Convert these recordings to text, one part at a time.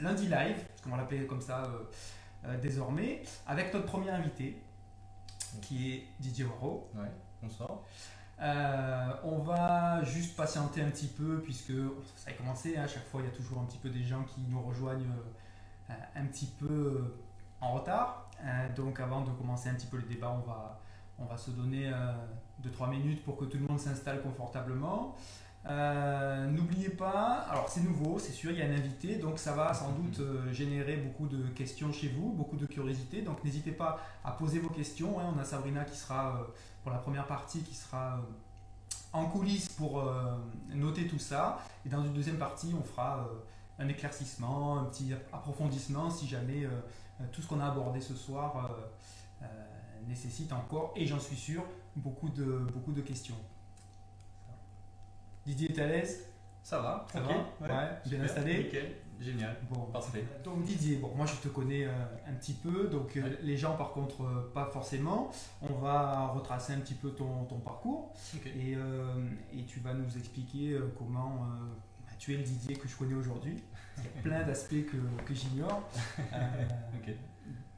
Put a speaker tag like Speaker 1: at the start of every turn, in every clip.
Speaker 1: lundi live, qu'on va l'appeler comme ça désormais, avec notre premier invité, qui est Didier Waro.
Speaker 2: Ouais, bonsoir.
Speaker 1: on va juste patienter un petit peu puisque ça a commencé, hein, à chaque fois il y a toujours un petit peu des gens qui nous rejoignent un petit peu en retard. donc avant de commencer un petit peu le débat, on va, on va se donner 2-3 minutes pour que tout le monde s'installe confortablement. Euh, n'oubliez pas, alors c'est nouveau, c'est sûr, il y a un invité, donc ça va sans doute euh, générer beaucoup de questions chez vous, beaucoup de curiosité. Donc n'hésitez pas à poser vos questions. Hein. On a Sabrina qui sera, euh, pour la première partie, qui sera en coulisses pour noter tout ça. Et dans une deuxième partie, on fera un éclaircissement, un petit approfondissement si jamais tout ce qu'on a abordé ce soir nécessite encore, et j'en suis sûr, beaucoup de, beaucoup de questions. Didier est à l'aise
Speaker 2: Ça va,
Speaker 1: ça va ouais, bien installé
Speaker 2: Nickel, génial, bon, parfait.
Speaker 1: Donc Didier, bon, moi je te connais euh, un petit peu, donc euh, les gens par contre euh, pas forcément. On va retracer un petit peu ton, ton parcours et, et, tu vas nous expliquer comment bah, tu es le Didier que je connais aujourd'hui. Il y a plein d'aspects que, que j'ignore.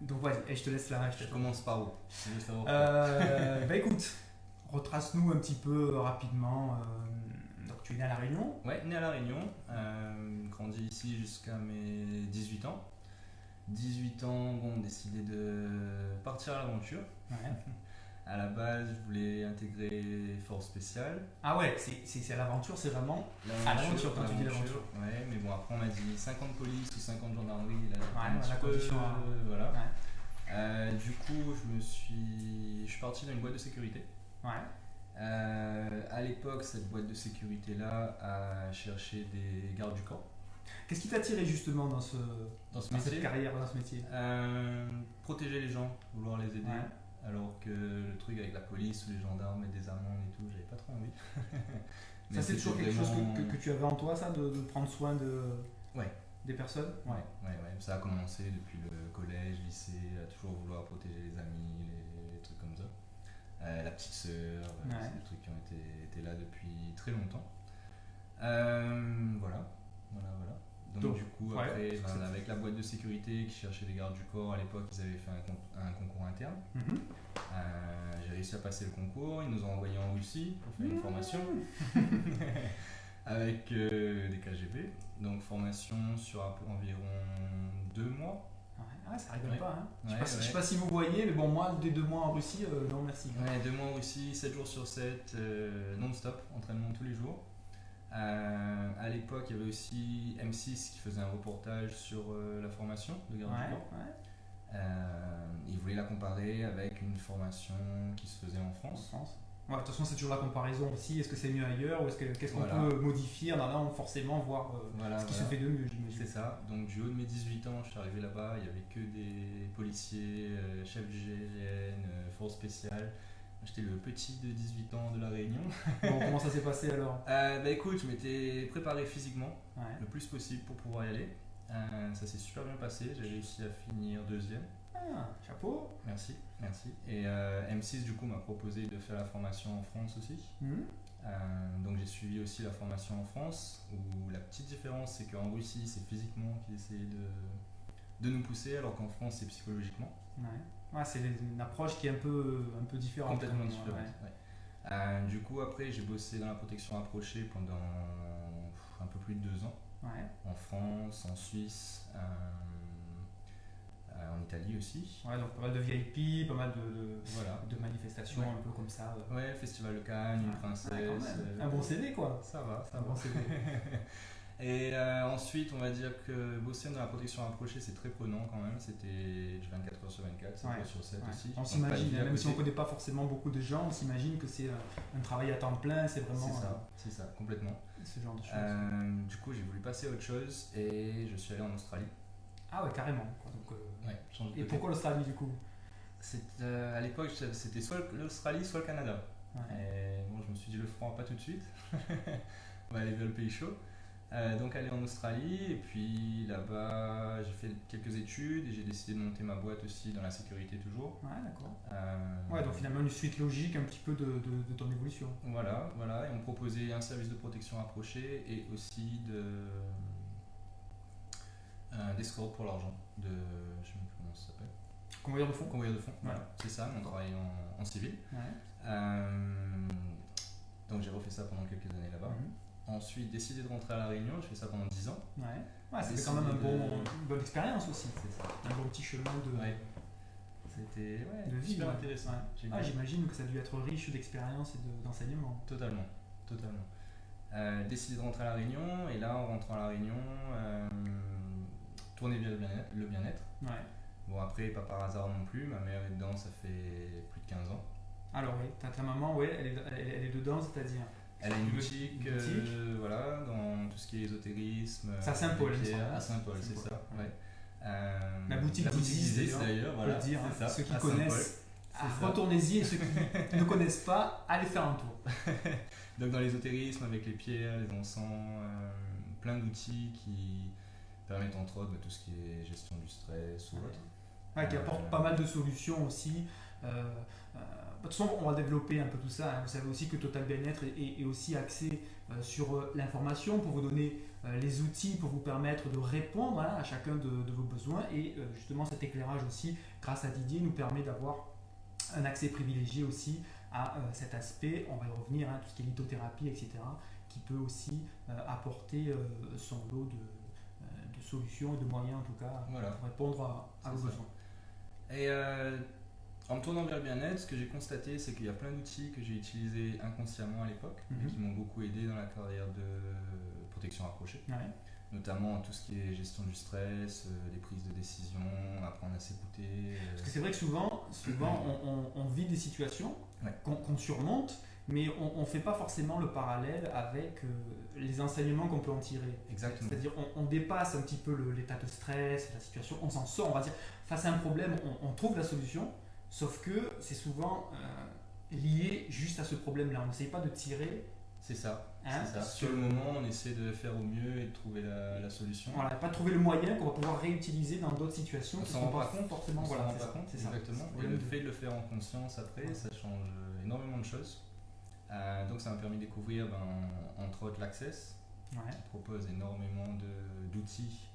Speaker 1: Donc vas-y, je te laisse là.
Speaker 2: Je, commence par où?
Speaker 1: Euh, Bah écoute, retrace-nous un petit peu rapidement. Tu es né à La Réunion
Speaker 2: Ouais, né à La Réunion. Euh, grandi ici jusqu'à mes 18 ans. 18 ans, bon, décidé de partir à l'aventure. Ouais. À la base, je voulais intégrer Force Spéciale.
Speaker 1: Ah ouais, c'est à l'aventure, c'est vraiment l'aventure quand tu dis l'aventure.
Speaker 2: Ouais, mais bon, après on m'a dit 50 police ou 50 gendarmerie. Là,
Speaker 1: ouais, la condition.
Speaker 2: Euh, voilà. Euh, du coup, je me suis, je suis parti dans une boîte de sécurité.
Speaker 1: Ouais.
Speaker 2: Euh, à l'époque, cette boîte de sécurité-là a cherché des gardes du corps.
Speaker 1: Qu'est-ce qui t'a attiré justement dans, ce, dans, ce cette carrière, dans ce métier?
Speaker 2: Protéger les gens, vouloir les aider. Alors que le truc avec la police ou les gendarmes et des amendes et tout, j'avais pas trop envie.
Speaker 1: ça, c'est toujours quelque chose que, que, tu avais en toi, ça, de, prendre soin de,
Speaker 2: ouais.
Speaker 1: des personnes?
Speaker 2: Ouais. ouais. Ouais, Ça a commencé depuis le collège, lycée, à toujours vouloir protéger les amis, les, petite sœur, c'est des trucs qui ont été, été là depuis très longtemps. Euh, voilà, voilà, voilà. Donc, du coup, après, ben, avec la boîte de sécurité qui cherchait les gardes du corps, à l'époque, ils avaient fait un, concours interne. Mhm. Euh, j'ai réussi à passer le concours, ils nous ont envoyés en Russie pour faire une mmh. formation avec euh, des KGB. Donc formation sur environ deux mois.
Speaker 1: Ouais, ça rigole pas. Hein. je, sais sais pas si vous voyez, mais bon, moi, des deux mois en Russie, euh, non merci.
Speaker 2: Ouais, deux mois en Russie, 7 jours sur 7, non-stop, entraînement tous les jours. Euh, à l'époque, il y avait aussi M6 qui faisait un reportage sur euh, la formation de garde du corps. Euh, il voulait la comparer avec une formation qui se faisait en France.
Speaker 1: De toute façon, c'est toujours la comparaison aussi. Est-ce que c'est mieux ailleurs ou est-ce qu'est-ce qu'on peut modifier en allant forcément voir ce qui se fait de mieux,
Speaker 2: C'est ça. Donc, du haut de mes 18 ans, je suis arrivé là-bas. Il n'y avait que des policiers, chefs du GGN, forces spéciales. J'étais le petit de 18 ans de la Réunion.
Speaker 1: comment ça s'est passé alors?
Speaker 2: Euh, Bah écoute, je m'étais préparé physiquement le plus possible pour pouvoir y aller. Euh, ça s'est super bien passé, j'ai réussi à finir deuxième.
Speaker 1: Ah, chapeau
Speaker 2: Merci, merci. Et euh, M6 du coup m'a proposé de faire la formation en France aussi. Mhm. donc j'ai suivi aussi la formation en France, où la petite différence c'est qu'en Russie c'est physiquement qu'ils essayaient de, de nous pousser, alors qu'en France c'est psychologiquement.
Speaker 1: Ouais c'est une approche qui est un peu, un peu différente.
Speaker 2: Complètement différente. Euh, du coup, après, j'ai bossé dans la protection approchée pendant un peu plus de deux ans. En France, en Suisse, euh, euh, en Italie aussi.
Speaker 1: Ouais, donc pas mal de VIP, pas mal de, voilà. de manifestations un peu comme ça.
Speaker 2: Ouais, Festival de Cannes, une princesse.
Speaker 1: un bon CV quoi.
Speaker 2: Ça va,
Speaker 1: ça un bon CV.
Speaker 2: Et euh, ensuite, on va dire que bosser dans la protection rapprochée, c'est très prenant quand même. C'était 24 heures sur 24, 7 heures sur 7 aussi.
Speaker 1: On s'imagine, même si on ne connaît pas forcément beaucoup de gens, on s'imagine que c'est un, travail à temps plein, c'est vraiment.
Speaker 2: C'est ça, euh, c'est ça, complètement.
Speaker 1: Ce genre de choses.
Speaker 2: Euh, du coup, j'ai voulu passer à autre chose et je suis allé en Australie.
Speaker 1: Ah ouais, carrément. Donc, et pourquoi l'Australie du coup?
Speaker 2: À l'époque, c'était soit l'Australie, soit le Canada. Et bon, je me suis dit le froid, pas tout de suite. on va aller vers le pays chaud. Euh, donc aller en Australie et puis là-bas j'ai fait quelques études et j'ai décidé de monter ma boîte aussi dans la sécurité toujours.
Speaker 1: Ouais d'accord. Euh, ouais donc finalement une suite logique un petit peu de, de, ton évolution.
Speaker 2: Voilà voilà et on proposait un service de protection approché et aussi de, d'escorte pour l'argent, de. Je sais même plus comment ça s'appelle.
Speaker 1: Convoyeur de fonds
Speaker 2: Convoyeur de fonds, voilà, c'est ça, mon travail en, en civil.
Speaker 1: Ouais.
Speaker 2: Euh, donc j'ai refait ça pendant quelques années là-bas.
Speaker 1: Mhm.
Speaker 2: Ensuite, décidé de rentrer à La Réunion, je fais ça pendant 10 ans.
Speaker 1: Ouais. Ouais, c'était quand même un bon,
Speaker 2: de-
Speaker 1: une bonne expérience aussi.
Speaker 2: Ça.
Speaker 1: Un bon petit chemin de,
Speaker 2: Ouais. C'était ouais,
Speaker 1: vie.
Speaker 2: intéressant.
Speaker 1: Ah, J'imagine que ça a dû être riche d'expérience et de- d'enseignement.
Speaker 2: Totalement, totalement. Euh, décidé de rentrer à La Réunion, et là, en rentrant à La Réunion, euh, tourner vers le bien-être. le
Speaker 1: ouais.
Speaker 2: Bon, après, pas par hasard non plus, ma mère est dedans, ça fait plus de 15 ans.
Speaker 1: Alors, oui, ta, ta maman, ouais, elle est, elle, elle est dedans, c'est-à-dire?
Speaker 2: Elle a une boutique, euh, voilà, dans tout ce qui est ésotérisme.
Speaker 1: C'est à Saint-Paul.
Speaker 2: À c'est ça.
Speaker 1: ouais.
Speaker 2: Euh,
Speaker 1: La boutique d'Isis, d'ailleurs,
Speaker 2: voilà.
Speaker 1: dire, hein,
Speaker 2: ça,
Speaker 1: ceux qui connaissent, ah, retournez-y et ceux qui ne connaissent pas, allez faire un tour.
Speaker 2: Donc dans l'ésotérisme, avec les pierres, les encens, euh, plein d'outils qui permettent entre autres bah, tout ce qui est gestion du stress ou autre.
Speaker 1: Ouais, qui
Speaker 2: Euh,
Speaker 1: apporte pas mal de solutions aussi. Euh, euh, de toute façon, on va développer un peu tout ça. hein. Vous savez aussi que Total Bien-être est, aussi axé euh, sur euh, l'information pour vous donner euh, les outils pour vous permettre de répondre hein, à chacun de, de vos besoins. Et justement, cet éclairage aussi, grâce à Didier, nous permet d'avoir un accès privilégié aussi à cet aspect. On va y revenir, hein, tout ce qui est lithothérapie, etc., qui peut aussi apporter son lot de solutions et de moyens, en tout cas,
Speaker 2: Voilà.
Speaker 1: pour répondre à, à vos besoins.
Speaker 2: Et euh, en me tournant vers le bien-être, ce que j'ai constaté, c'est qu'il y a plein d'outils que j'ai utilisés inconsciemment à l'époque et
Speaker 1: Mhm.
Speaker 2: qui m'ont beaucoup aidé dans la carrière de protection rapprochée.
Speaker 1: Ouais.
Speaker 2: Notamment tout ce qui est gestion du stress, euh, les prises de décision, apprendre à s'écouter. euh,
Speaker 1: Parce que c'est vrai que souvent, souvent on, on- on vit des situations
Speaker 2: Ouais.
Speaker 1: qu'on qu'on surmonte, mais on ne fait pas forcément le parallèle avec euh, les enseignements qu'on peut en tirer.
Speaker 2: Exactement.
Speaker 1: C'est-à-dire on, on dépasse un petit peu l'état de stress, la situation, on s'en sort, on va dire, face à un problème, on, on trouve la solution, sauf que c'est souvent euh, lié juste à ce problème-là. On n'essaye pas de tirer
Speaker 2: C'est ça.
Speaker 1: hein,
Speaker 2: ça.
Speaker 1: sur-
Speaker 2: le moment, on essaie de faire au mieux et de trouver la, la solution.
Speaker 1: Voilà, pas trouver le moyen qu'on va pouvoir réutiliser dans d'autres situations
Speaker 2: On s'en rend
Speaker 1: pas
Speaker 2: compte,
Speaker 1: forcément.
Speaker 2: On
Speaker 1: voilà,
Speaker 2: rend
Speaker 1: c'est
Speaker 2: pas
Speaker 1: ça,
Speaker 2: compte,
Speaker 1: c'est ça.
Speaker 2: exactement. Et le fait de le faire en conscience après,
Speaker 1: Ouais.
Speaker 2: ça change énormément de choses. Euh, donc ça m'a permis de découvrir ben, entre autres l'Access,
Speaker 1: Ouais.
Speaker 2: qui propose énormément d'outils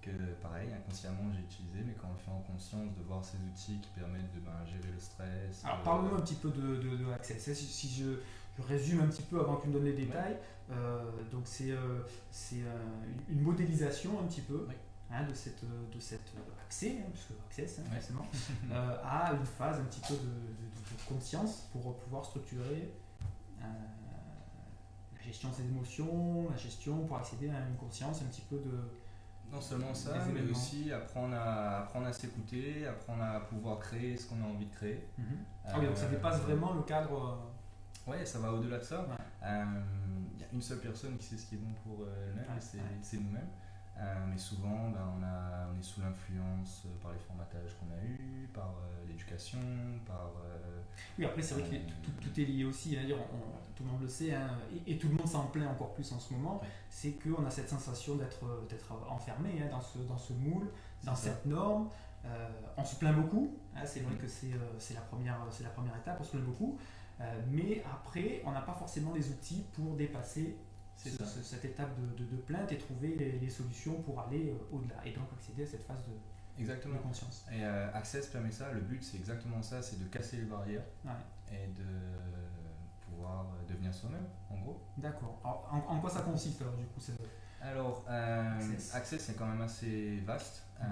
Speaker 2: que pareil, inconsciemment j'ai utilisé, mais quand on le fait en conscience, de voir ces outils qui permettent de ben, gérer le stress.
Speaker 1: Alors
Speaker 2: euh,
Speaker 1: parle-nous un petit peu de, de, de Access. Si, si je, je résume un petit peu avant que tu me donnes les détails, euh, donc c'est euh, une modélisation un petit peu
Speaker 2: Oui.
Speaker 1: hein, de cette de cet accès, hein, puisque Access hein,
Speaker 2: Ouais.
Speaker 1: forcément, euh, à une phase un petit peu de, de- de- de conscience pour pouvoir structurer la gestion de ses émotions, la gestion pour accéder à une conscience un petit peu de
Speaker 2: Non seulement ça, mais aussi apprendre à, apprendre à s'écouter, apprendre à pouvoir créer ce qu'on a envie de créer.
Speaker 1: Ah oui, donc ça
Speaker 2: Euh,
Speaker 1: dépasse vraiment le cadre. euh,
Speaker 2: Ouais, ça va au-delà de ça.
Speaker 1: Ouais.
Speaker 2: Euh, Il y a une seule personne qui sait ce qui est bon pour euh, elle-même,
Speaker 1: Ouais,
Speaker 2: et c'est
Speaker 1: ouais.
Speaker 2: c'est nous-mêmes. Euh, mais souvent, ben, on, a, on est sous l'influence euh, par les formatages qu'on a eus, par euh, l'éducation, par...
Speaker 1: Oui, après, c'est vrai que tout, tout est lié aussi. hein. On- tout le monde le sait, hein, et, et tout le monde s'en plaint encore plus en ce moment.
Speaker 2: Ouais.
Speaker 1: C'est qu'on a cette sensation d'être enfermé hein, dans, ce, dans ce moule, dans
Speaker 2: ça.
Speaker 1: cette norme. Euh, on se plaint beaucoup. hein, c'est vrai
Speaker 2: Mhm.
Speaker 1: que c'est euh, la, première- c'est la première étape, on se plaint beaucoup. Euh, mais après, on n'a pas forcément les outils pour dépasser
Speaker 2: ça.
Speaker 1: ce- cette étape de, de- de plainte et trouver les, les solutions pour aller euh, au-delà. Et donc accéder à cette phase de, de
Speaker 2: Exactement.
Speaker 1: conscience.
Speaker 2: Et euh, Access permet ça, le but c'est exactement ça, c'est de casser les barrières
Speaker 1: Ouais.
Speaker 2: et de pouvoir devenir soi-même, en gros.
Speaker 1: D'accord. Alors, En, en quoi ça consiste alors du coup
Speaker 2: Alors, euh,
Speaker 1: Access.
Speaker 2: C'est quand même assez vaste.
Speaker 1: Mhm.
Speaker 2: Euh,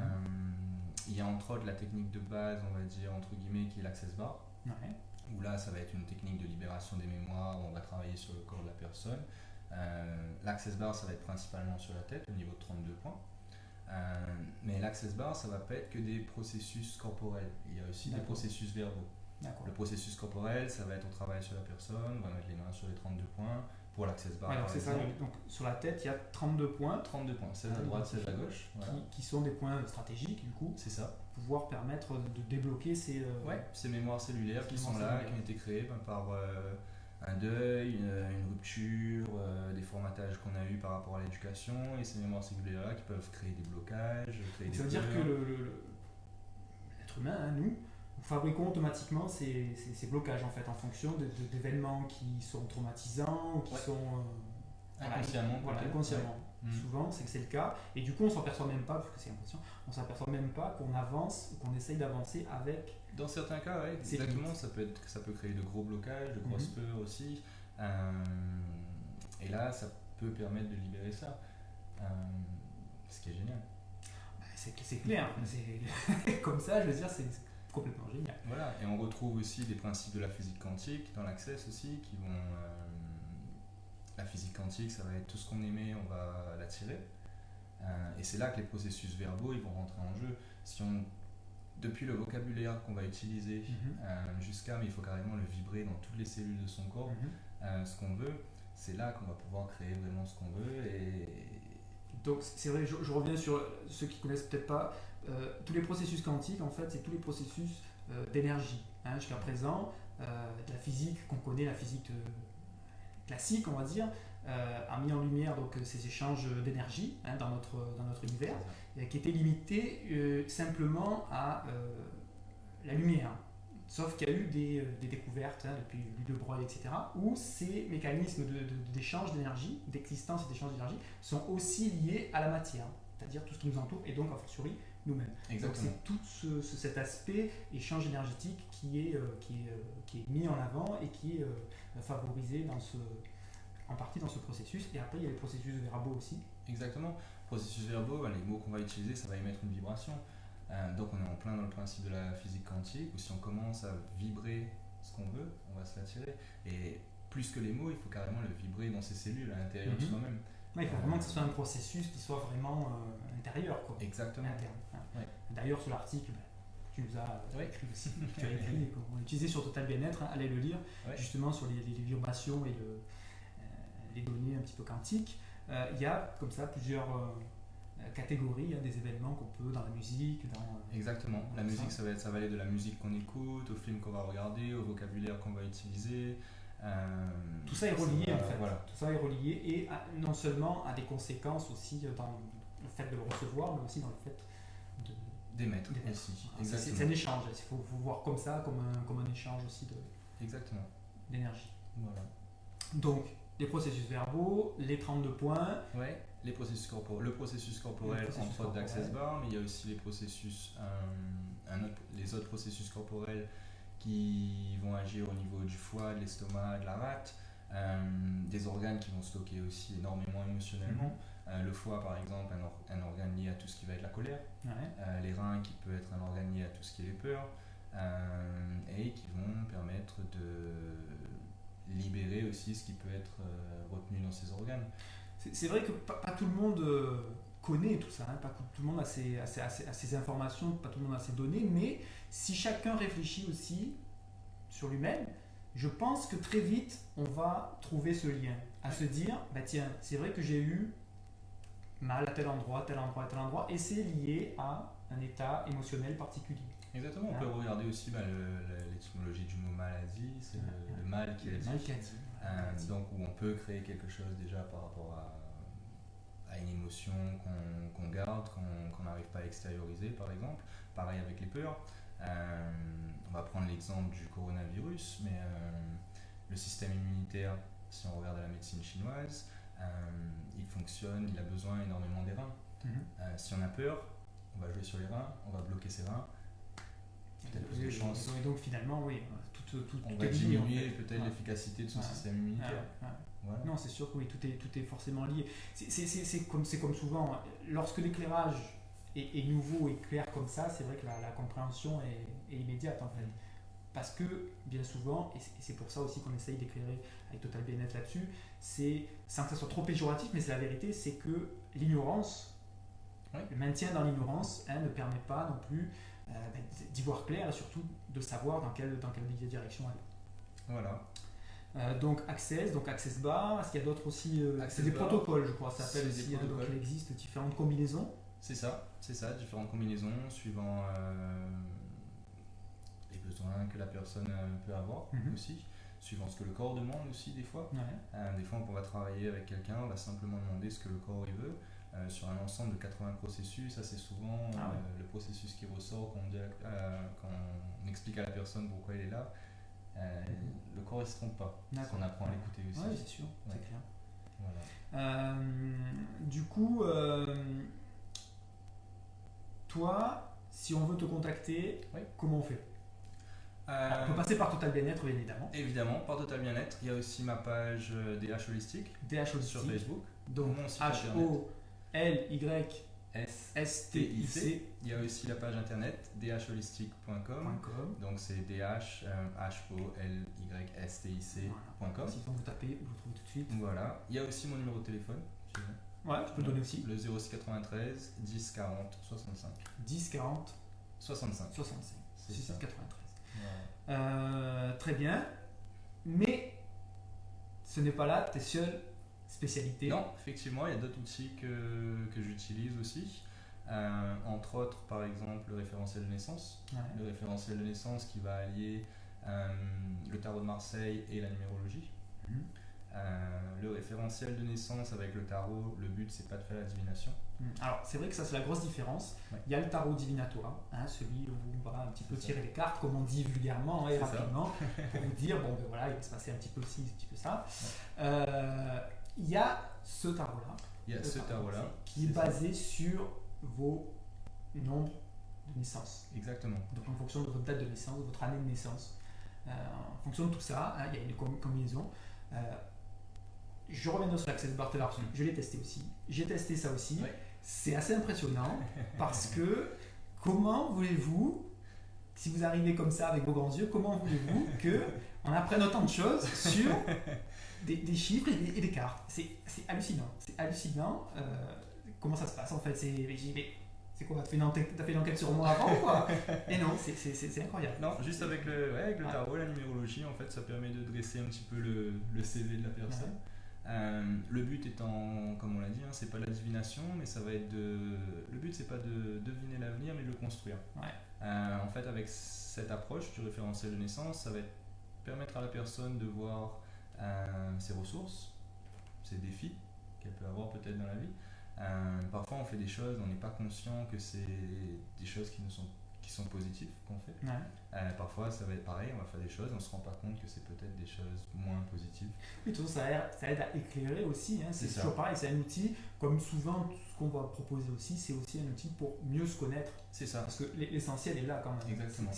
Speaker 2: il y a entre autres la technique de base, on va dire, entre guillemets, qui est l'Access Bar.
Speaker 1: Ouais.
Speaker 2: où là ça va être une technique de libération des mémoires, où on va travailler sur le corps de la personne. Euh, L'access bar ça va être principalement sur la tête, au niveau de 32 points. Euh, mais l'access bar ça va pas être que des processus corporels, il y a aussi des processus verbaux. Le processus corporel ça va être au travail sur la personne, on va mettre les mains sur les 32 points. Pour l'access bar,
Speaker 1: Ouais, donc
Speaker 2: par
Speaker 1: c'est ça.
Speaker 2: exemple,
Speaker 1: Donc sur la tête, il y a 32 points
Speaker 2: 32 points, 16 à droite,
Speaker 1: identifiés,
Speaker 2: 16 à gauche. Voilà.
Speaker 1: qui, qui sont des points stratégiques du coup,
Speaker 2: C'est ça.
Speaker 1: pour pouvoir permettre de, débloquer ces. euh,
Speaker 2: Ouais, ces mémoires cellulaires qui sont là,
Speaker 1: cellulaires.
Speaker 2: qui ont été créées ben, par euh, un deuil, une, une rupture, euh, des formatages qu'on a eu par rapport à l'éducation, et ces mémoires cellulaires-là qui peuvent créer des blocages, créer des
Speaker 1: Ça veut dire que l'être humain, hein, nous, nous fabriquons automatiquement ces, ces- ces blocages en fait en fonction de- de- d'événements qui sont traumatisants ou qui
Speaker 2: Ouais.
Speaker 1: sont euh,
Speaker 2: inconsciemment,
Speaker 1: voilà, inconsciemment.
Speaker 2: Ouais.
Speaker 1: Mhm. Souvent, c'est que c'est le cas. Et du coup, on s'en perçoit même pas, parce que c'est l'impression, on s'aperçoit même pas qu'on avance ou qu'on essaye d'avancer avec.
Speaker 2: Dans certains cas, oui, exactement. Ça peut, être, ça peut créer de gros blocages, de grosses mhm. peurs aussi. Euh, et là, ça peut permettre de libérer ça. Euh, ce qui est génial.
Speaker 1: Bah, c'est clair. Comme ça, je veux dire, c'est complètement génial.
Speaker 2: Voilà, et on retrouve aussi des principes de la physique quantique dans l'Access aussi, qui vont. Euh, la physique quantique, ça va être tout ce qu'on aimait, on va l'attirer. Et c'est là que les processus verbaux ils vont rentrer en jeu. Si on, depuis le vocabulaire qu'on va utiliser mhm. euh, jusqu'à, mais il faut carrément le vibrer dans toutes les cellules de son corps, mhm. ce qu'on veut, c'est là qu'on va pouvoir créer vraiment ce qu'on veut. Et...
Speaker 1: Donc c'est vrai, je, je, reviens sur ceux qui connaissent peut-être pas, euh, tous les processus quantiques, en fait, c'est tous les processus euh, d'énergie. Hein, jusqu'à présent, euh, la physique qu'on connaît, la physique classique, on va dire, a mis en lumière donc, ces échanges d'énergie hein, dans, notre, dans notre univers, qui étaient limités simplement à la lumière. Sauf qu'il y a eu des, découvertes hein, depuis Ludo Broglie, etc., où ces mécanismes d'échange d'énergie, d'existence et d'échange d'énergie, sont aussi liés à la matière, c'est-à-dire tout ce qui nous entoure, et donc a fortiori nous-mêmes. Donc c'est tout cet aspect échange énergétique qui est, euh, qui, est, euh, qui est mis en avant et qui est euh, favorisé dans ce, en partie dans ce processus. Et après, il y a les processus verbaux aussi.
Speaker 2: Exactement. Processus verbaux, ben, les mots qu'on va utiliser, ça va émettre une vibration. donc on est en plein dans le principe de la physique quantique, où si on commence à vibrer ce qu'on veut, on va se l'attirer. Et plus que les mots, il faut carrément le vibrer dans ses cellules à l'intérieur de mhm. soi-même.
Speaker 1: il faut vraiment que ce soit un processus qui soit vraiment intérieur. Quoi.
Speaker 2: Exactement.
Speaker 1: D'ailleurs, sur l'article, bah, tu nous as écrit aussi, tu as écrit, qu'on utilisé sur Total Bien-être, hein, allez le lire, justement sur les, vibrations et le, euh, les données un petit peu quantiques. Euh, il y a comme ça plusieurs euh, catégories, hein, des événements qu'on peut dans la musique. Dans,
Speaker 2: Exactement. La musique, ça. va, être, ça va aller de la musique qu'on écoute, au film qu'on va regarder, au vocabulaire qu'on va utiliser.
Speaker 1: tout ça est relié en fait. Voilà. Tout ça est relié et non seulement à des conséquences aussi dans le fait de le recevoir, mais aussi dans le fait
Speaker 2: d'émettre
Speaker 1: C'est un échange, il faut, voir comme ça, comme un, comme un échange aussi de, d'énergie. Voilà. Donc, les processus verbaux, les 32 points.
Speaker 2: Ouais, les processus corporels. Le processus corporel, en entre d'Access Bar, mais il y a aussi les processus, euh, un autre, les autres processus corporels qui vont agir au niveau du foie, de l'estomac, de la rate, euh, des organes qui vont stocker aussi énormément émotionnellement. Mhm. Euh, le foie, par exemple, un, organe lié à tout ce qui va être la colère. Les reins, qui peut être un organe lié à tout ce qui est les peurs. Et qui vont permettre de libérer aussi ce qui peut être retenu dans ces organes.
Speaker 1: C'est vrai que pas, tout le monde connaît tout ça, hein. pas tout le monde a ces, a, ces, informations, pas tout le monde a ces données, mais si chacun réfléchit aussi sur lui-même, je pense que très vite, on va trouver ce lien, à se dire, bah tiens, c'est vrai que j'ai eu mal à tel endroit, tel endroit, tel endroit, et c'est lié à un état émotionnel particulier.
Speaker 2: Exactement, on peut regarder aussi bah, l'étymologie du mot maladie, c'est le, mal qui est dit. Euh, donc où on peut créer quelque chose déjà par rapport à, à une émotion qu'on garde, qu'on n'arrive pas à extérioriser par exemple. Pareil avec les peurs. Euh, on va prendre l'exemple du coronavirus, mais euh, le système immunitaire, si on regarde la médecine chinoise, il fonctionne, il a besoin énormément des reins. Mhm. Si on a peur, on va jouer sur les reins, on va bloquer ses reins.
Speaker 1: Peut-être plus de chance. Et donc finalement, oui, tout, tout,
Speaker 2: on va diminuer peut-être l'efficacité de son système immunitaire.
Speaker 1: Non, c'est sûr que oui, tout est, tout est forcément lié. C'est comme, comme souvent, lorsque l'éclairage est, nouveau et clair comme ça, c'est vrai que la, compréhension est, est, immédiate en fait. Parce que bien souvent, et c'est pour ça aussi qu'on essaye d'éclairer avec Total Bien-être là-dessus, c'est, sans que ça soit trop péjoratif, mais c'est la vérité, c'est que l'ignorance, le maintien dans l'ignorance hein, ne permet pas non plus d'y voir clair et surtout de savoir dans quelle, dans quelle direction aller.
Speaker 2: Voilà.
Speaker 1: Euh, donc Access, donc Access Bar, est-ce qu'il y a d'autres aussi euh, C'est des protocoles, je crois, ça s'appelle aussi. Donc il existe différentes combinaisons.
Speaker 2: C'est ça, c'est ça, différentes combinaisons suivant les besoins que la personne peut avoir mhm. aussi suivant ce que le corps demande aussi des fois. Euh, des fois, on va travailler avec quelqu'un, on va simplement demander ce que le corps il veut. Euh, sur un ensemble de 80 processus, assez souvent, ah euh, le processus qui ressort quand on, explique à la personne pourquoi elle est là, mhm. le corps ne se trompe pas. On apprend à l'écouter aussi.
Speaker 1: Oui, c'est sûr, c'est clair. Voilà. du coup, toi, si on veut te contacter, comment on fait? On peut passer par Total Bien-être, bien évidemment.
Speaker 2: Évidemment, par Total Bien-être. Il y a aussi ma page DH Holistique.
Speaker 1: DH Holistique.
Speaker 2: Sur Facebook.
Speaker 1: Donc, H-O-L-Y. S-T-I-C.
Speaker 2: Il y a aussi la page internet dhholistic.com. Donc c'est D-H-H-O-L-Y-S-T-I-C.com.
Speaker 1: Si vous tapez, vous trouvez tout de suite.
Speaker 2: Voilà. Il y a aussi mon numéro de téléphone.
Speaker 1: Ouais, tu peux le donner aussi.
Speaker 2: Le 0693 10 40 65.
Speaker 1: 10 40
Speaker 2: 65.
Speaker 1: 65. 693. Euh, très bien. Mais ce n'est pas là tes seules
Speaker 2: Non, effectivement, il y a d'autres outils que, que j'utilise aussi. Euh, entre autres, par exemple, le référentiel de naissance. Le référentiel de naissance qui va allier euh, le tarot de Marseille et la numérologie. Mhm. le référentiel de naissance avec le tarot, le but c'est pas de faire la divination,
Speaker 1: Hmm. Alors, c'est vrai que ça, c'est la grosse différence. Il y a le tarot divinatoire, hein, celui où on va un petit peu tirer les cartes, comme on dit vulgairement et rapidement, pour vous dire, bon, ben voilà, il va se passer un petit peu ci, un petit peu ça. Euh, il y a ce tarot-là.
Speaker 2: Il y a ce tarot-là.
Speaker 1: Qui est, basé sur vos nombres de naissance.
Speaker 2: Exactement.
Speaker 1: Donc, en fonction de votre date de naissance, de votre année de naissance. Euh, en fonction de tout ça, hein, il y a une combinaison. Euh, je reviendrai sur l'Access Bar je l'ai testé aussi. J'ai testé ça aussi c'est assez impressionnant parce que comment voulez-vous, si vous arrivez comme ça avec vos grands yeux, comment voulez-vous que on apprenne autant de choses sur des, chiffres et des, cartes C'est hallucinant. C'est hallucinant. Euh, comment ça se passe en fait C'est c'est quoi T'as fait, fait une enquête sur moi avant quoi Et non, c'est incroyable.
Speaker 2: Non, juste avec le, ouais, avec le tarot, la numérologie, en fait, ça permet de dresser un petit peu le, le CV de la personne. Euh, le but étant, comme on l'a dit, hein, c'est pas la divination, mais ça va être de. Le but c'est pas de deviner l'avenir, mais de le construire. Euh, en fait, avec cette approche du référentiel de naissance, ça va permettre à la personne de voir ses ressources, ses défis qu'elle peut avoir peut-être dans la vie. parfois, on fait des choses, on n'est pas conscient que c'est des choses qui ne sont qui sont positifs qu'on fait. Euh, parfois, ça va être pareil, on va faire des choses, on se rend pas compte que c'est peut-être des choses moins positives.
Speaker 1: Oui, tout ça, ça aide à éclairer aussi. Hein. C'est toujours pareil, c'est un outil, comme souvent, ce qu'on va proposer aussi, c'est aussi un outil pour mieux se connaître.
Speaker 2: C'est ça.
Speaker 1: Parce que l'essentiel est là quand même.
Speaker 2: Exactement.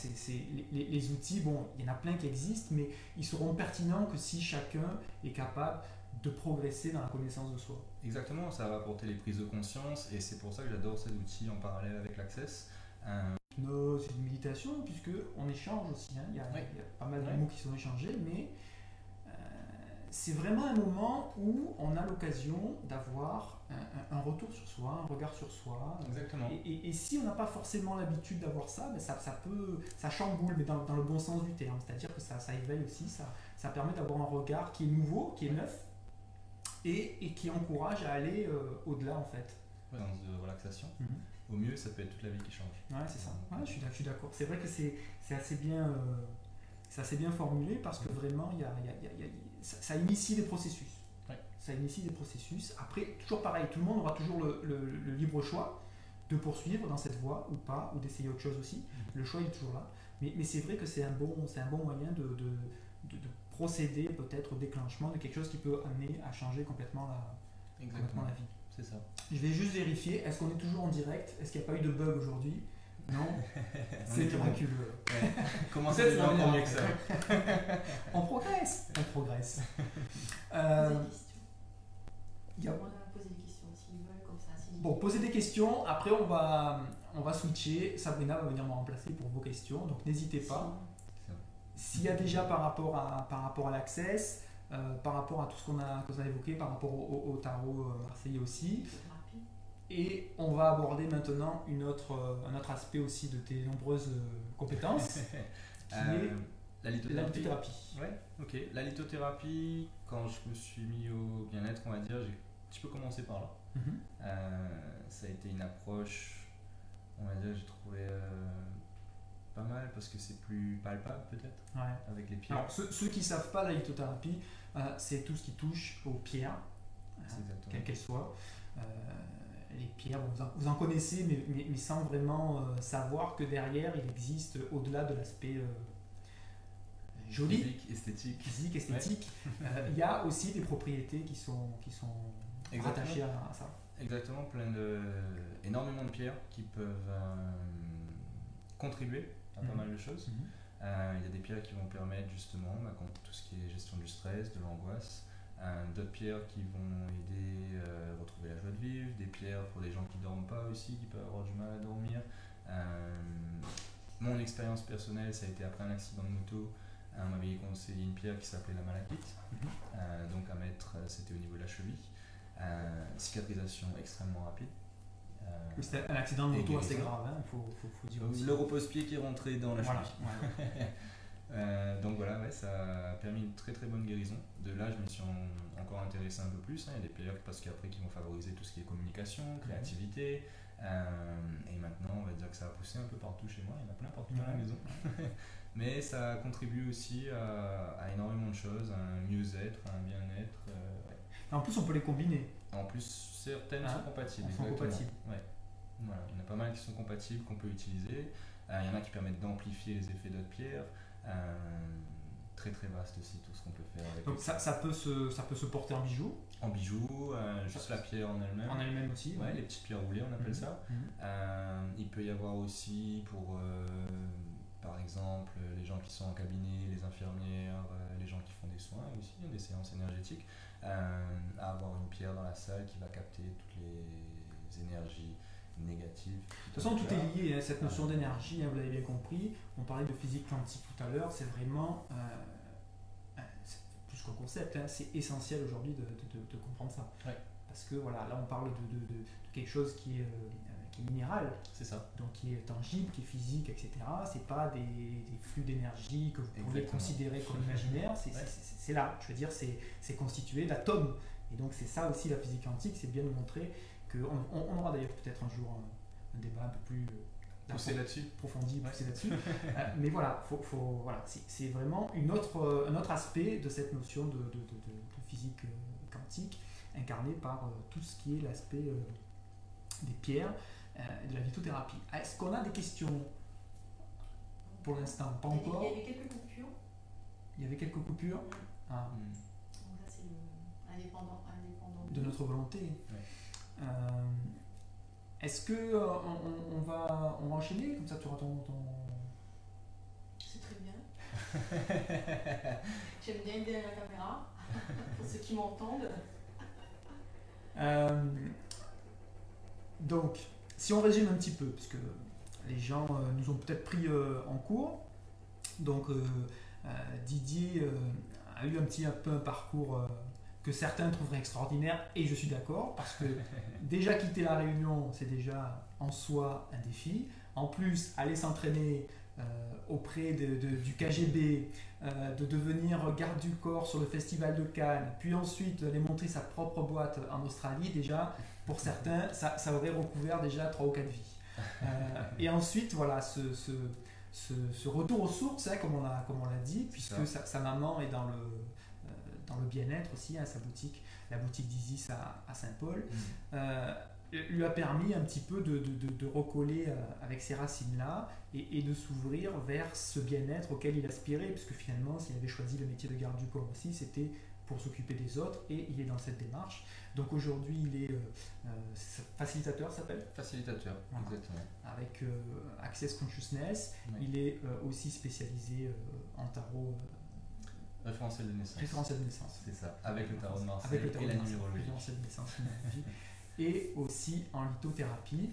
Speaker 1: Les, les, outils, bon, il y en a plein qui existent, mais ils seront pertinents que si chacun est capable de progresser dans la connaissance de soi.
Speaker 2: Exactement, ça va apporter les prises de conscience et c'est pour ça que j'adore cet outil en parallèle avec l'Access. Euh,
Speaker 1: c'est une méditation, puisque on échange aussi. Hein. Il, y a, pas mal de mots qui sont échangés, mais euh, c'est vraiment un moment où on a l'occasion d'avoir un, retour sur soi, un regard sur soi.
Speaker 2: Exactement.
Speaker 1: Et, si on n'a pas forcément l'habitude d'avoir ça, ben ça, ça, peut, ça chamboule, mais dans, le bon sens du terme. C'est-à-dire que ça, ça éveille aussi, ça, ça permet d'avoir un regard qui est nouveau, qui est neuf, et, et qui encourage à aller euh, au-delà en fait.
Speaker 2: Ouais, dans de relaxation. Mhm au mieux, ça peut être toute la vie qui change.
Speaker 1: Ouais, c'est ça. Ouais, je suis, d'accord. C'est vrai que c'est assez bien. Euh, c'est assez bien formulé parce que vraiment, y a, y a, y a, ça, initie des processus. Ça initie des processus. Après, toujours pareil, tout le monde aura toujours le, le, libre choix de poursuivre dans cette voie ou pas, ou d'essayer autre chose aussi. Mm-hmm. Le choix est toujours là. Mais, mais c'est vrai que c'est un, bon, un bon moyen de, de, de, procéder peut-être au déclenchement de quelque chose qui peut amener à changer complètement la, complètement la vie.
Speaker 2: C'est ça.
Speaker 1: Je vais juste vérifier, est-ce qu'on est toujours en direct? Est-ce qu'il n'y a pas eu de bug aujourd'hui? Non? C'est miraculeux.
Speaker 2: Ouais. Comment ça, c'est encore mieux que ça?
Speaker 1: On progresse On progresse.
Speaker 3: Euh, a... On va poser des questions s'ils veulent, comme ça.
Speaker 1: Bon, poser des questions, après on va, on va switcher. Sabrina va venir me remplacer pour vos questions, donc n'hésitez pas. S'il y a déjà par rapport à, par rapport à l'access, euh, par rapport à tout ce qu'on a, a, évoqué, par rapport au, tarot euh, marseillais aussi. Et on va aborder maintenant une autre, euh, un autre aspect aussi de tes nombreuses compétences, qui est
Speaker 2: la
Speaker 1: lithothérapie.
Speaker 2: Ouais, ok. La lithothérapie, quand je me suis mis au bien-être, on va dire, j'ai un petit peu commencé par là. Mhm. ça a été une approche, on va dire, j'ai trouvé pas mal parce que c'est plus palpable peut-être avec les pierres.
Speaker 1: Alors, ceux, qui ne savent pas la lithothérapie, euh, c'est tout ce qui touche aux pierres, euh, quelles qu'elles soient. Euh, les pierres, vous, en, connaissez, mais, mais, sans vraiment savoir que derrière, il existe, au-delà de l'aspect jolie.
Speaker 2: Physique, esthétique.
Speaker 1: Physique, esthétique. Il y a aussi des propriétés qui sont, qui sont rattachées à, ça.
Speaker 2: Exactement, plein de, énormément de pierres qui peuvent contribuer à pas mhm. mal de choses. Mhm. Il y a des pierres qui vont permettre justement, bah, tout ce qui est gestion du stress, de l'angoisse, d'autres pierres qui vont aider à euh, retrouver la joie de vivre, des pierres pour des gens qui ne dorment pas aussi, qui peuvent avoir du mal à dormir. Euh, mon expérience personnelle, ça a été après un accident de moto, on m'avait conseillé une pierre qui s'appelait la malachite, mhm. euh, donc à mettre, c'était au niveau de la cheville. cicatrisation extrêmement rapide.
Speaker 1: C'était un accident de moto assez grave, il hein, faut, faut, faut, dire
Speaker 2: Le repose-pied qui est rentré dans la cheville. Euh, donc voilà, ouais, ça a permis une très très bonne guérison. De là, je me suis encore intéressé un peu plus. Hein. Il y a des périodes parce qu'après qui vont favoriser tout ce qui est communication, mhm. créativité. Euh, et maintenant, on va dire que ça a poussé un peu partout chez moi. Il y en a plein partout dans la maison. Mais ça contribue aussi à, énormément de choses, un mieux-être, un bien-être. Euh,
Speaker 1: en plus, on peut les combiner.
Speaker 2: En plus, certaines
Speaker 1: ah,
Speaker 2: sont compatibles.
Speaker 1: Sont compatibles.
Speaker 2: Ouais. Voilà. Il y en a pas mal qui sont compatibles, qu'on peut utiliser. il y en a qui permettent d'amplifier les effets d'autres pierres. Euh, très très vaste aussi tout ce qu'on peut faire avec
Speaker 1: Donc ça, ça, peut se, ça peut se porter en bijoux
Speaker 2: En bijoux, euh, juste la pierre en elle-même.
Speaker 1: En elle-même aussi
Speaker 2: Ouais, les petites pierres roulées on appelle mhm. ça. Mhm. Euh, il peut y avoir aussi pour par exemple les gens qui sont en cabinet, les infirmières, les gens qui font des soins aussi, des séances énergétiques, avoir une pierre dans la salle qui va capter toutes les énergies négative. De
Speaker 1: toute façon, tout est lié. Hein, cette notion d'énergie, hein, vous l'avez bien compris. On parlait de physique quantique tout à l'heure. C'est vraiment euh, euh, plus qu'un concept. Hein, c'est essentiel aujourd'hui de, de, comprendre ça. Parce que voilà, là, on parle de, quelque chose qui est, euh, qui est minéral.
Speaker 2: C'est ça.
Speaker 1: Donc qui est tangible, qui est physique, etc. C'est pas des, des flux d'énergie que vous pouvez considérer comme imaginaire. C'est là. Je veux dire, c'est constitué d'atomes. Et donc c'est ça aussi la physique quantique, c'est bien de montrer on, on, aura d'ailleurs peut-être un jour un, débat un peu plus
Speaker 2: euh, poussé là-dessus,
Speaker 1: approfondi, poussé là-dessus. Euh, mais voilà, faut, faut, voilà c'est vraiment une autre, un autre aspect de cette notion de, de, de, physique euh, quantique incarné par tout ce qui est l'aspect des pierres, de la lithothérapie. Est-ce qu'on a des questions pour l'instant? Pas encore.
Speaker 3: Il y avait quelques coupures.
Speaker 1: Il y avait quelques coupures.
Speaker 3: Ah. Donc là, c'est indépendant, indépendant,
Speaker 1: de notre volonté. Euh, est-ce que euh, on, va, on va enchaîner? Comme ça, tu auras ton.
Speaker 3: C'est très bien. J'aime bien aider la caméra, pour ceux qui m'entendent.
Speaker 1: Euh, donc, si on résume un petit peu, parce que les gens nous ont peut-être pris en cours. Donc, Didier a eu un petit un peu un parcours que certains trouveraient extraordinaire, et je suis d'accord, parce que déjà quitter la Réunion, c'est déjà en soi un défi. En plus, aller s'entraîner euh, auprès de, du KGB, euh, de devenir garde du corps sur le festival de Cannes, puis ensuite aller montrer sa propre boîte en Australie, déjà, pour certains, ça, ça aurait recouvert déjà trois ou quatre vies. Euh, et ensuite, voilà, ce, ce, ce, retour aux sources, hein, comme on l'a dit, puisque sa, sa, maman est dans le, dans le bien-être aussi, à sa boutique, la boutique d'Isis à, Saint-Paul, mm. euh, lui a permis un petit peu de, de, recoller euh, avec ces racines-là et, de s'ouvrir vers ce bien-être auquel il aspirait, puisque finalement, s'il avait choisi le métier de garde du corps aussi, c'était pour s'occuper des autres et il est dans cette démarche. Donc aujourd'hui, il est euh, facilitateur, s'appelle
Speaker 2: Facilitateur, exactement.
Speaker 1: Avec Access Consciousness. Il est aussi spécialisé en tarot
Speaker 2: Référentiel de naissance.
Speaker 1: Référentiel de naissance.
Speaker 2: C'est ça, avec le tarot de Marseille et la numérologie.
Speaker 1: Référentiel de naissance, et aussi en lithothérapie.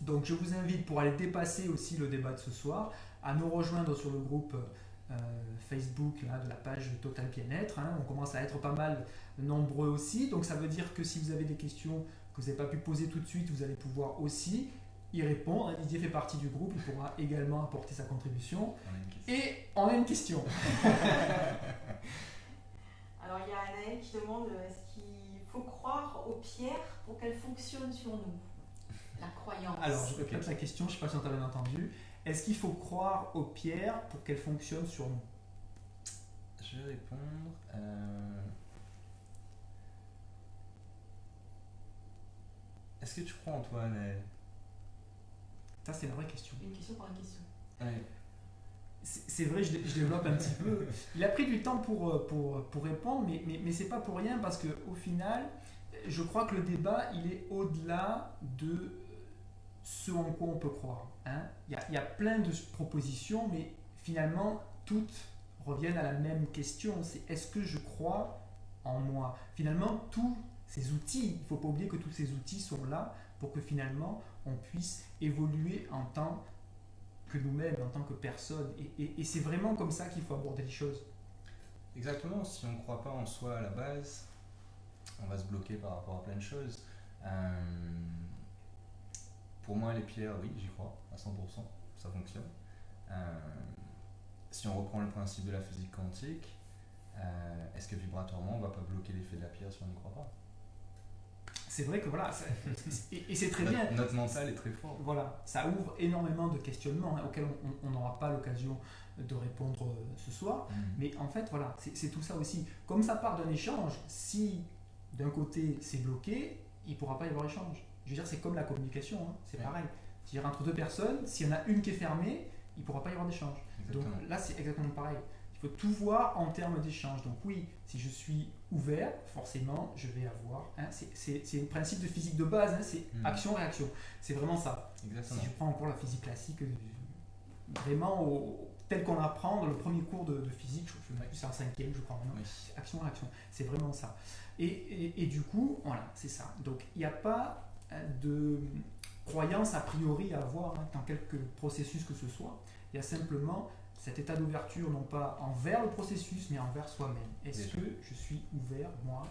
Speaker 1: Donc je vous invite pour aller dépasser aussi le débat de ce soir à nous rejoindre sur le groupe euh, Facebook là, de la page Total Bien-être. Hein. On commence à être pas mal nombreux aussi. Donc ça veut dire que si vous avez des questions que vous n'avez pas pu poser tout de suite, vous allez pouvoir aussi y répond. Didier fait partie du groupe, il pourra également apporter sa contribution. Et on a une question.
Speaker 3: Alors il y a Anaël qui demande est-ce qu'il faut croire aux pierres pour qu'elles fonctionnent sur nous? La croyance.
Speaker 1: Alors je répète la question, je ne sais pas si on t'a bien entendu. Est-ce qu'il faut croire aux pierres pour qu'elles fonctionnent sur nous?
Speaker 2: Je vais répondre. Euh, est-ce que tu crois en toi, Anaël
Speaker 1: ça, c'est la vraie question.
Speaker 3: Une question par une question.
Speaker 1: c'est vrai, je, développe un petit peu. Il a pris du temps pour, euh, pour, pour répondre, mais, mais, mais c'est pas pour rien parce qu'au final, je crois que le débat, il est au-delà de ce en quoi on peut croire. Hein. Il, y a, plein de propositions, mais finalement, toutes reviennent à la même question. C'est est-ce que je crois en moi? Finalement, tous ces outils, il ne faut pas oublier que tous ces outils sont là pour que finalement, on puisse évoluer en tant que nous-mêmes, en tant que personne. Et, c'est vraiment comme ça qu'il faut aborder les choses.
Speaker 2: Exactement, si on ne croit pas en soi à la base, on va se bloquer par rapport à plein de choses. Euh, pour moi, les pierres, oui, j'y crois, à 100%, ça fonctionne. Euh, si on reprend le principe de la physique quantique, euh, est-ce que vibratoirement, on ne va pas bloquer l'effet de la pierre si on n'y croit pas?
Speaker 1: C'est vrai que voilà, et, c'est très bien.
Speaker 2: Notre mental est très fort.
Speaker 1: Voilà, ça ouvre énormément de questionnements hein, auxquels on n'aura pas l'occasion de répondre euh, ce soir. Mm. Mais en fait, voilà, c'est tout ça aussi. Comme ça part d'un échange, si d'un côté c'est bloqué, il ne pourra pas y avoir échange. Je veux dire, c'est comme la communication, hein, c'est pareil. C'est-à-dire, entre deux personnes, s'il y en a une qui est fermée, il ne pourra pas y avoir d'échange. Donc là, c'est exactement pareil. Il faut tout voir en termes d'échange. Donc oui, si je suis ouvert, forcément, je vais avoir. Hein, c'est le principe de physique de base, hein, c'est hmm. action-réaction. C'est vraiment ça. Si je prends encore la physique classique, euh, vraiment tel qu'on apprend dans le premier cours de, physique, c'est en cinquième, je crois maintenant, action-réaction. C'est vraiment ça. Et, et, du coup, voilà, c'est ça. Donc il n'y a pas de croyance a priori à avoir hein, dans quelque processus que ce soit. Il y a simplement cet état d'ouverture, non pas envers le processus, mais envers soi-même. Est-ce que je suis ouvert, moi,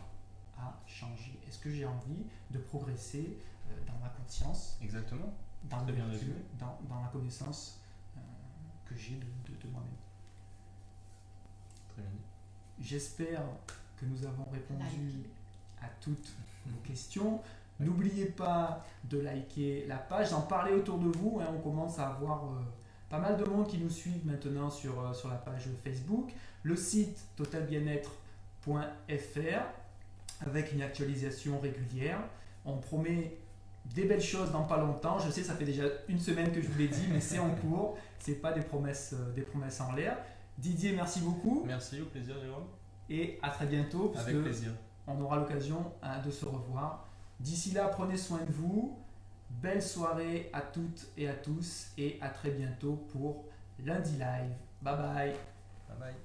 Speaker 1: à changer? Est-ce que j'ai envie de progresser euh, dans ma conscience?
Speaker 2: Exactement.
Speaker 1: Dans, dans, dans, la connaissance euh, que j'ai de, de, moi-même.
Speaker 2: Très bien.
Speaker 1: J'espère que nous avons répondu à toutes vos questions. N'oubliez pas de liker la page, d'en parler autour de vous. Hein. on commence à avoir euh, pas mal de monde qui nous suivent maintenant sur, euh, sur la page Facebook, le site totalbienêtre.fr avec une actualisation régulière. On promet des belles choses dans pas longtemps. Je sais, ça fait déjà une semaine que je vous l'ai dit, mais c'est en cours. C'est pas des promesses, euh, des promesses en l'air. Didier, merci beaucoup.
Speaker 2: Merci, au plaisir, Jérôme.
Speaker 1: Et à très bientôt.
Speaker 2: Avec plaisir.
Speaker 1: On aura l'occasion hein, de se revoir. D'ici là, prenez soin de vous. Belle soirée à toutes et à tous et à très bientôt pour lundi live. Bye bye.
Speaker 2: Bye bye.